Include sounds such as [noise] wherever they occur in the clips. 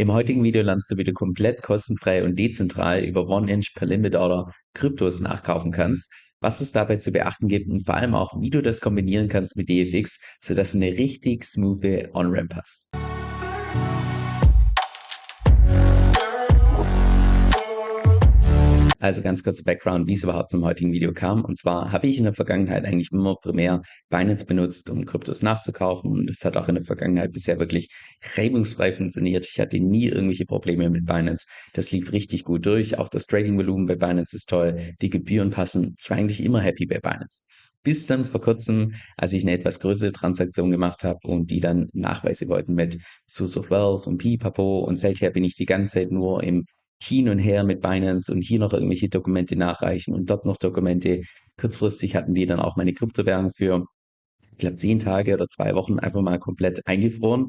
Im heutigen Video lernst du, wie du komplett kostenfrei und dezentral über One-Inch per Limit Order Kryptos nachkaufen kannst, was es dabei zu beachten gibt und vor allem auch, wie du das kombinieren kannst mit DFX, sodass du eine richtig smooth On-Ramp hast. Also ganz kurzer Background, wie es überhaupt zum heutigen Video kam. Und zwar habe ich in der Vergangenheit eigentlich immer primär Binance benutzt, um Kryptos nachzukaufen. Und das hat auch in der Vergangenheit bisher wirklich reibungsfrei funktioniert. Ich hatte nie irgendwelche Probleme mit Binance. Das lief richtig gut durch. Auch das Trading-Volumen bei Binance ist toll. Die Gebühren passen. Ich war eigentlich immer happy bei Binance. Bis dann vor kurzem, als ich eine etwas größere Transaktion gemacht habe und die dann Nachweise wollten mit of Wealth und Pipapo und seither bin ich die ganze Zeit nur im hin und her mit Binance und hier noch irgendwelche Dokumente nachreichen und dort noch Dokumente. Kurzfristig hatten die dann auch meine Kryptowährung für, ich glaube, zehn Tage oder zwei Wochen einfach mal komplett eingefroren.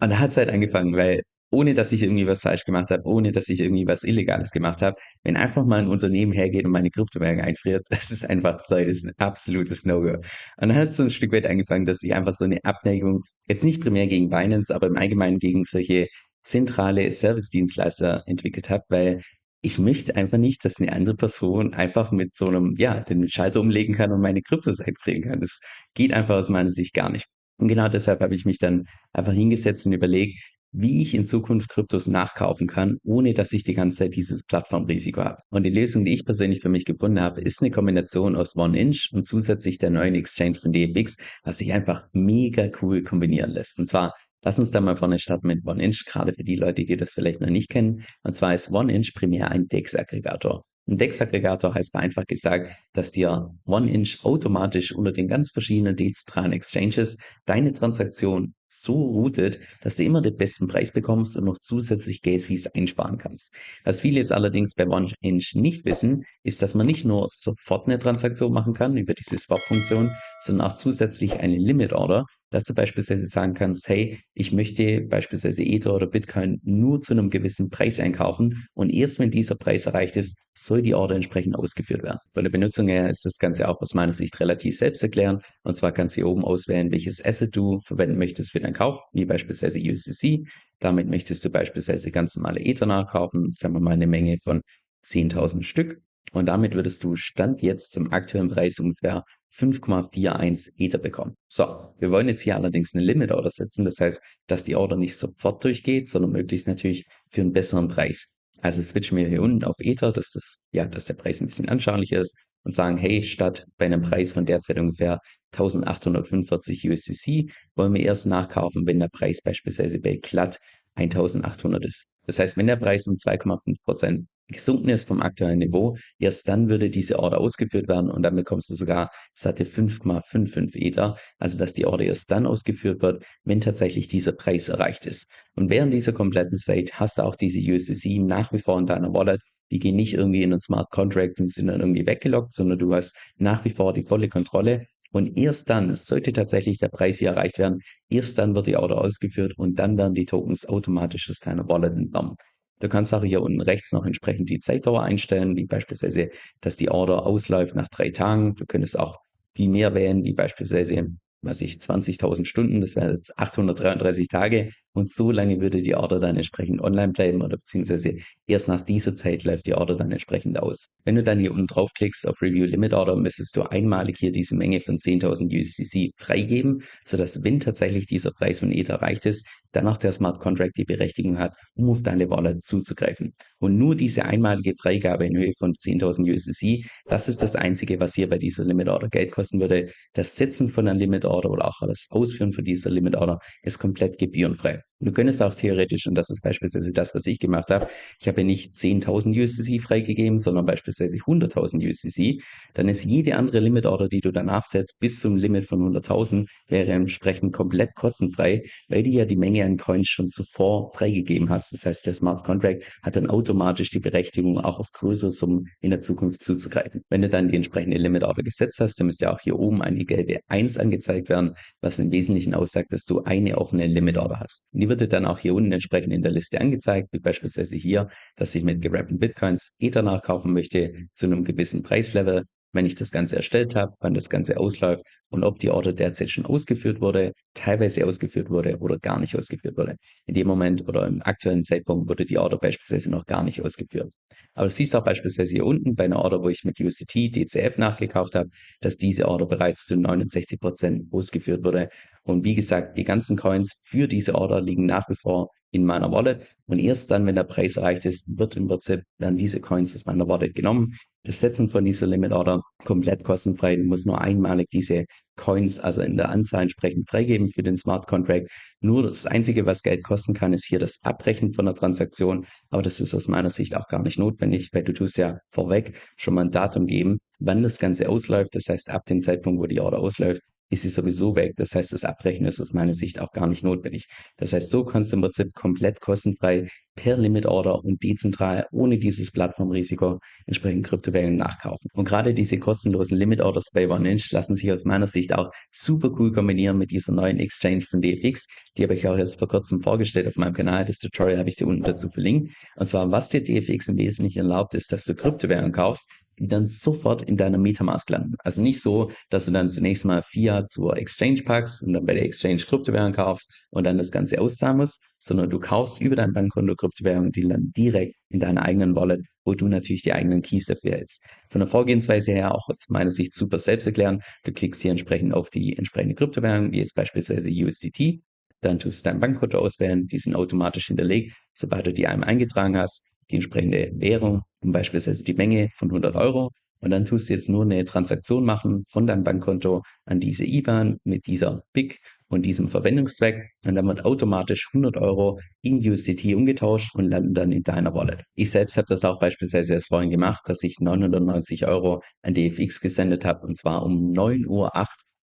Und da hat es halt angefangen, weil ohne dass ich irgendwie was falsch gemacht habe, ohne dass ich irgendwie was Illegales gemacht habe, wenn einfach mal ein Unternehmen hergeht und meine Kryptowährung einfriert, [laughs] das ist einfach so, das ist ein absolutes No-Go. Und dann hat es so ein Stück weit angefangen, dass ich einfach so eine Abneigung, jetzt nicht primär gegen Binance, aber im Allgemeinen gegen solche zentrale Service-Dienstleister entwickelt habe, weil ich möchte einfach nicht, dass eine andere Person einfach mit so einem, ja, den Schalter umlegen kann und meine Kryptos einfrieren kann. Das geht einfach aus meiner Sicht gar nicht. Und genau deshalb habe ich mich dann einfach hingesetzt und überlegt, wie ich in Zukunft Kryptos nachkaufen kann, ohne dass ich die ganze Zeit dieses Plattformrisiko habe. Und die Lösung, die ich persönlich für mich gefunden habe, ist eine Kombination aus One-Inch und zusätzlich der neuen Exchange von DFX, was sich einfach mega cool kombinieren lässt. Und zwar Lass uns da mal vorne starten mit OneInch, gerade für die Leute, die das vielleicht noch nicht kennen. Und zwar ist OneInch primär ein DEX-Aggregator. Ein DEX-Aggregator heißt vereinfacht gesagt, dass dir OneInch automatisch unter den ganz verschiedenen dezentralen Exchanges deine Transaktion so routet, dass du immer den besten Preis bekommst und noch zusätzlich Gas Fees einsparen kannst. Was viele jetzt allerdings bei OneInch nicht wissen, ist, dass man nicht nur sofort eine Transaktion machen kann über diese Swap-Funktion, sondern auch zusätzlich eine Limit Order, dass du beispielsweise sagen kannst, hey, ich möchte beispielsweise Ether oder Bitcoin nur zu einem gewissen Preis einkaufen und erst wenn dieser Preis erreicht ist, soll die Order entsprechend ausgeführt werden. Von der Benutzung her ist das Ganze auch aus meiner Sicht relativ selbsterklärend und zwar kannst du hier oben auswählen, welches Asset du verwenden möchtest für deinen Kauf, wie beispielsweise USDC. Damit möchtest du beispielsweise ganz normale Ether nachkaufen, sagen wir mal eine Menge von 10.000 Stück. Und damit würdest du Stand jetzt zum aktuellen Preis ungefähr 5,41 Ether bekommen. So, wir wollen jetzt hier allerdings eine Limit Order setzen. Das heißt, dass die Order nicht sofort durchgeht, sondern möglichst natürlich für einen besseren Preis. Also switchen wir hier unten auf Ether, dass das, ja, dass der Preis ein bisschen anschaulicher ist und sagen, hey, statt bei einem Preis von derzeit ungefähr 1845 USDC wollen wir erst nachkaufen, wenn der Preis beispielsweise bei glatt 1800 ist. Das heißt, wenn der Preis um 2,5 Prozent gesunken ist vom aktuellen Niveau, erst dann würde diese Order ausgeführt werden und dann bekommst du sogar satte 5,55 Ether, also dass die Order erst dann ausgeführt wird, wenn tatsächlich dieser Preis erreicht ist. Und während dieser kompletten Zeit hast du auch diese USDC nach wie vor in deiner Wallet, die gehen nicht irgendwie in den Smart Contracts und sind dann irgendwie weggelockt, sondern du hast nach wie vor die volle Kontrolle und erst dann, sollte tatsächlich der Preis hier erreicht werden, erst dann wird die Order ausgeführt und dann werden die Tokens automatisch aus deiner Wallet entnommen. Du kannst auch hier unten rechts noch entsprechend die Zeitdauer einstellen, wie beispielsweise, dass die Order ausläuft nach drei Tagen. Du könntest auch viel mehr wählen, wie beispielsweise was ich, 20.000 Stunden, das wären jetzt 833 Tage und so lange würde die Order dann entsprechend online bleiben oder beziehungsweise erst nach dieser Zeit läuft die Order dann entsprechend aus. Wenn du dann hier unten draufklickst auf Review Limit Order, müsstest du einmalig hier diese Menge von 10.000 USDC freigeben, sodass wenn tatsächlich dieser Preis von Ether erreicht ist, danach der Smart Contract die Berechtigung hat, um auf deine Wallet zuzugreifen. Und nur diese einmalige Freigabe in Höhe von 10.000 USDC, das ist das einzige, was hier bei dieser Limit Order Geld kosten würde. Das Setzen von einer Limit Order oder auch das Ausführen von dieser Limit Order ist komplett gebührenfrei. Du könntest auch theoretisch, und das ist beispielsweise das, was ich gemacht habe, ich habe nicht 10.000 USDC freigegeben, sondern beispielsweise 100.000 USDC, dann ist jede andere Limit Order, die du danach setzt, bis zum Limit von 100.000, wäre entsprechend komplett kostenfrei, weil du ja die Menge an Coins schon zuvor freigegeben hast. Das heißt, der Smart Contract hat dann automatisch die Berechtigung, auch auf größere Summen in der Zukunft zuzugreifen. Wenn du dann die entsprechende Limit Order gesetzt hast, dann müsste auch hier oben eine gelbe 1 angezeigt werden, was im Wesentlichen aussagt, dass du eine offene Limit Order hast. Und wird dann auch hier unten entsprechend in der Liste angezeigt, wie beispielsweise hier, dass ich mit gerappten Bitcoins Ether nachkaufen möchte zu einem gewissen Preislevel wenn ich das Ganze erstellt habe, wann das Ganze ausläuft und ob die Order derzeit schon ausgeführt wurde, teilweise ausgeführt wurde oder gar nicht ausgeführt wurde. In dem Moment oder im aktuellen Zeitpunkt wurde die Order beispielsweise noch gar nicht ausgeführt. Aber du siehst auch beispielsweise hier unten bei einer Order, wo ich mit USDT DCF nachgekauft habe, dass diese Order bereits zu 69 Prozent ausgeführt wurde. Und wie gesagt, die ganzen Coins für diese Order liegen nach wie vor in meiner Wallet. Und erst dann, wenn der Preis erreicht ist, wird im Prinzip werden diese Coins aus meiner Wallet genommen. Das Setzen von dieser Limit Order komplett kostenfrei. Du musst nur einmalig diese Coins, also in der Anzahl entsprechend freigeben für den Smart Contract. Nur das Einzige, was Geld kosten kann, ist hier das Abbrechen von der Transaktion. Aber das ist aus meiner Sicht auch gar nicht notwendig, weil du tust ja vorweg schon mal ein Datum geben, wann das Ganze ausläuft. Das heißt, ab dem Zeitpunkt, wo die Order ausläuft, ist sie sowieso weg. Das heißt, das Abbrechen ist aus meiner Sicht auch gar nicht notwendig. Das heißt, so kannst du im Prinzip komplett kostenfrei per Limit Order und dezentral ohne dieses Plattformrisiko entsprechend Kryptowährungen nachkaufen. Und gerade diese kostenlosen Limit Orders bei OneInch lassen sich aus meiner Sicht auch super cool kombinieren mit dieser neuen Exchange von DFX. Die habe ich auch erst vor kurzem vorgestellt auf meinem Kanal. Das Tutorial habe ich dir unten dazu verlinkt. Und zwar, was dir DFX im Wesentlichen erlaubt, ist, dass du Kryptowährungen kaufst, die dann sofort in deiner Metamask landen. Also nicht so, dass du dann zunächst mal Fiat zur Exchange packst und dann bei der Exchange Kryptowährung kaufst und dann das Ganze auszahlen musst, sondern du kaufst über dein Bankkonto Kryptowährungen, die landen direkt in deiner eigenen Wallet, wo du natürlich die eigenen Keys dafür hältst. Von der Vorgehensweise her auch aus meiner Sicht super selbst erklären. Du klickst hier entsprechend auf die entsprechende Kryptowährung, wie jetzt beispielsweise USDT. Dann tust du dein Bankkonto auswählen, die sind automatisch hinterlegt, sobald du die einmal eingetragen hast die entsprechende Währung, beispielsweise die Menge von 100 Euro. Und dann tust du jetzt nur eine Transaktion machen von deinem Bankkonto an diese IBAN mit dieser BIC und diesem Verwendungszweck. Und dann wird automatisch 100 Euro in USDT umgetauscht und landen dann in deiner Wallet. Ich selbst habe das auch beispielsweise erst vorhin gemacht, dass ich 990 Euro an DFX gesendet habe und zwar um 9.08 Uhr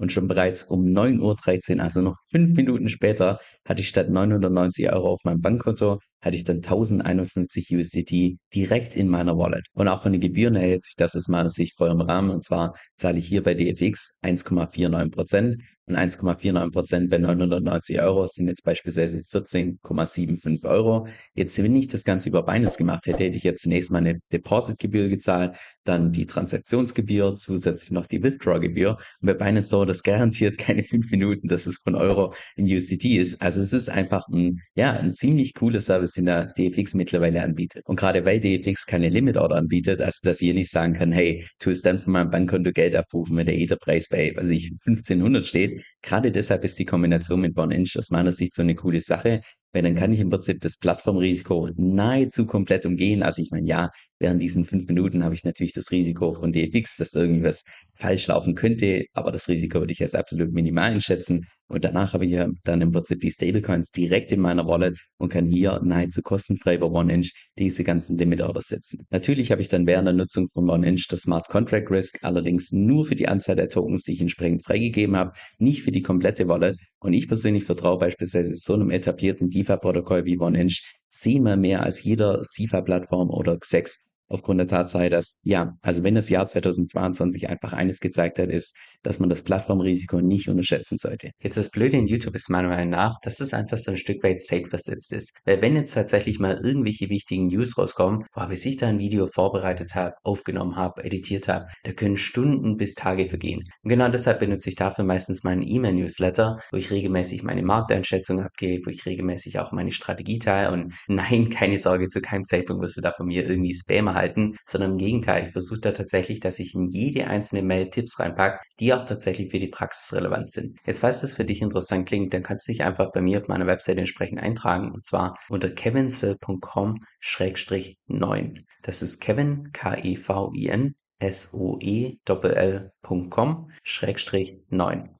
und schon bereits um 9.13 Uhr, also noch fünf Minuten später, hatte ich statt 990 Euro auf meinem Bankkonto, hatte ich dann 1051 USDT direkt in meiner Wallet. Und auch von den Gebühren her hält sich das aus meiner Sicht voll im Rahmen. Und zwar zahle ich hier bei DFX 1,49 Prozent und 1,49 Prozent bei 990 Euro sind jetzt beispielsweise 14,75 Euro. Jetzt, wenn ich das Ganze über Binance gemacht hätte, hätte ich jetzt zunächst mal eine Depositgebühr gezahlt, dann die Transaktionsgebühr, zusätzlich noch die Withdraw-Gebühr. Und bei Binance dauert das garantiert keine fünf Minuten, dass es von Euro in USDT ist. Also es ist einfach ein, ja, ein ziemlich cooler Service, den der DFX mittlerweile anbietet. Und gerade weil DFX keine Limit-Order anbietet, also dass ihr nicht sagen kann, hey, tu es dann von meinem Bankkonto Geld abrufen, wenn der Etherpreis bei, was ich, 1500 steht, Gerade deshalb ist die Kombination mit Bon-Inch aus meiner Sicht so eine coole Sache, weil dann kann ich im Prinzip das Plattformrisiko nahezu komplett umgehen. Also ich meine, ja, während diesen fünf Minuten habe ich natürlich das Risiko von DFX, dass irgendwas falsch laufen könnte, aber das Risiko würde ich als absolut minimal einschätzen. Und danach habe ich ja dann im Prinzip die Stablecoins direkt in meiner Wallet und kann hier nahezu kostenfrei über OneInch diese ganzen Limit Orders setzen. Natürlich habe ich dann während der Nutzung von OneInch das Smart Contract Risk, allerdings nur für die Anzahl der Tokens, die ich entsprechend freigegeben habe, nicht für die komplette Wallet. Und ich persönlich vertraue beispielsweise so einem etablierten DeFi-Protokoll wie OneInch zehnmal mehr als jeder SIFA-Plattform oder XEX aufgrund der Tatsache, dass, ja, also wenn das Jahr 2022 einfach eines gezeigt hat, ist, dass man das Plattformrisiko nicht unterschätzen sollte. Jetzt das Blöde in YouTube ist meiner Meinung nach, dass es einfach so ein Stück weit safe versetzt ist. Weil wenn jetzt tatsächlich mal irgendwelche wichtigen News rauskommen, boah, bis ich da ein Video vorbereitet habe, aufgenommen habe, editiert habe, da können Stunden bis Tage vergehen. Und genau deshalb benutze ich dafür meistens meinen E-Mail-Newsletter, wo ich regelmäßig meine Markteinschätzung abgebe, wo ich regelmäßig auch meine Strategie teile und [laughs] nein, keine Sorge, zu keinem Zeitpunkt wirst du da von mir irgendwie Spam erhalten halten, sondern im Gegenteil, ich versuche da tatsächlich, dass ich in jede einzelne Mail Tipps reinpacke, die auch tatsächlich für die Praxis relevant sind. Jetzt, falls das für dich interessant klingt, dann kannst du dich einfach bei mir auf meiner Website entsprechend eintragen und zwar unter kevinsoe.com-9. Das ist Kevin, K-E-V-I-N, S-O-E-L-L.com, Schrägstrich 9